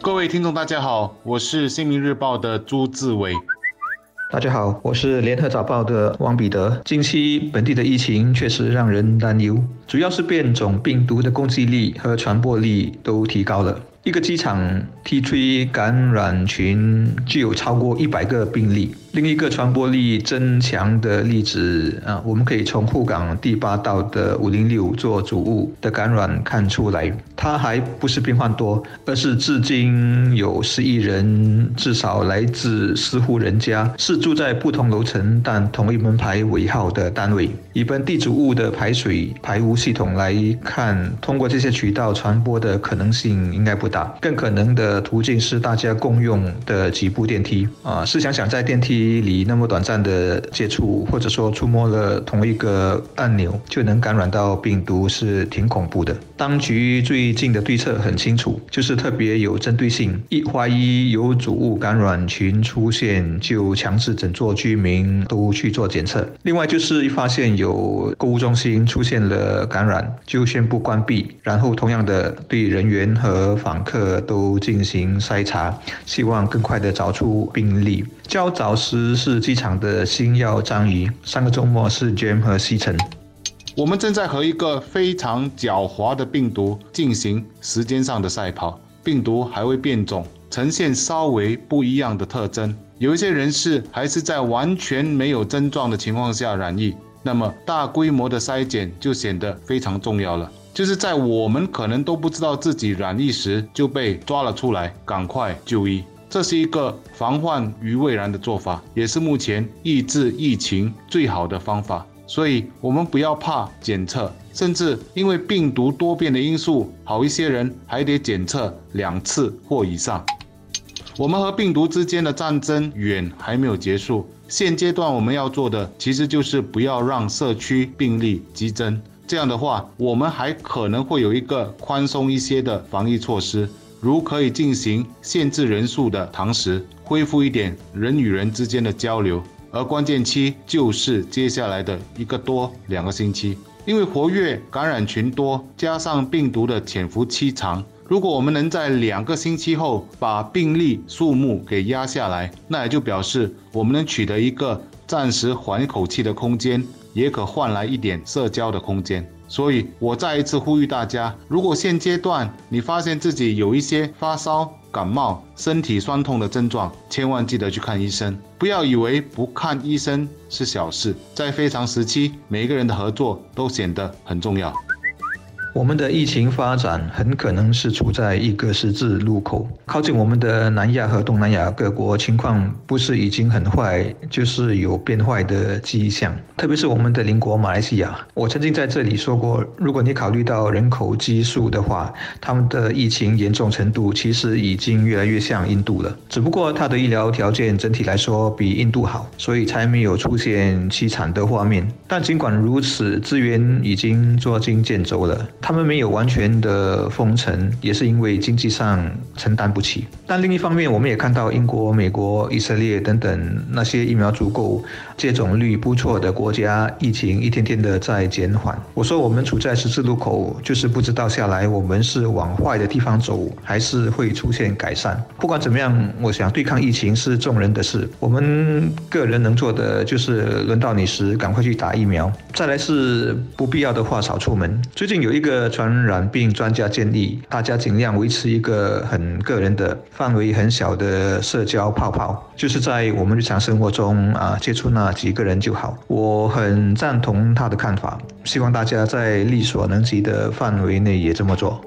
各位听众，大家好，我是《新民日报》的朱志伟。大家好，我是联合早报的王彼得。近期本地的疫情确实让人担忧，主要是变种病毒的攻击力和传播力都提高了。一个机场 T3 感染群就有超过一百个病例。另一个传播力增强的例子啊，我们可以从沪港第八道的五零六座主屋的感染看出来。它还不是病患多，而是至今有十亿人，至少来自四户人家，是住在不同楼层但同一门牌尾号的单位。以本地主屋的排水排污系统来看，通过这些渠道传播的可能性应该不大。更可能的途径是大家共用的几部电梯啊。试想想，在电梯。里那么短暂的接触，或者说触摸了同一个按钮就能感染到病毒，是挺恐怖的。当局最近的对策很清楚，就是特别有针对性，一怀疑有主物感染群出现，就强制整座居民都去做检测。另外就是一发现有购物中心出现了感染，就宣布关闭，然后同样的对人员和访客都进行筛查，希望更快的找出病例。较早时是机场的星耀章鱼，上个周末是 Jam 和西城。我们正在和一个非常狡猾的病毒进行时间上的赛跑，病毒还会变种，呈现稍微不一样的特征。有一些人士还是在完全没有症状的情况下染疫，那么大规模的筛检就显得非常重要了。就是在我们可能都不知道自己染疫时就被抓了出来，赶快就医。这是一个防患于未然的做法，也是目前抑制疫情最好的方法。所以，我们不要怕检测，甚至因为病毒多变的因素，好一些人还得检测两次或以上。我们和病毒之间的战争远还没有结束，现阶段我们要做的其实就是不要让社区病例激增。这样的话，我们还可能会有一个宽松一些的防疫措施。如可以进行限制人数的堂食，恢复一点人与人之间的交流，而关键期就是接下来的一个多两个星期，因为活跃感染群多，加上病毒的潜伏期长，如果我们能在两个星期后把病例数目给压下来，那也就表示我们能取得一个暂时缓一口气的空间，也可换来一点社交的空间。所以，我再一次呼吁大家：如果现阶段你发现自己有一些发烧、感冒、身体酸痛的症状，千万记得去看医生。不要以为不看医生是小事，在非常时期，每个人的合作都显得很重要。我们的疫情发展很可能是处在一个十字路口。靠近我们的南亚和东南亚各国情况不是已经很坏，就是有变坏的迹象。特别是我们的邻国马来西亚，我曾经在这里说过，如果你考虑到人口基数的话，他们的疫情严重程度其实已经越来越像印度了。只不过它的医疗条件整体来说比印度好，所以才没有出现凄惨的画面。但尽管如此，资源已经捉襟见肘了。他们没有完全的封城，也是因为经济上承担不起。但另一方面，我们也看到英国、美国、以色列等等那些疫苗足够、接种率不错的国家，疫情一天天的在减缓。我说我们处在十字路口，就是不知道下来我们是往坏的地方走，还是会出现改善。不管怎么样，我想对抗疫情是众人的事，我们个人能做的就是轮到你时赶快去打疫苗。再来是不必要的话少出门。最近有一个。个传染病专家建议大家尽量维持一个很个人的范围很小的社交泡泡，就是在我们日常生活中啊接触那几个人就好。我很赞同他的看法，希望大家在力所能及的范围内也这么做。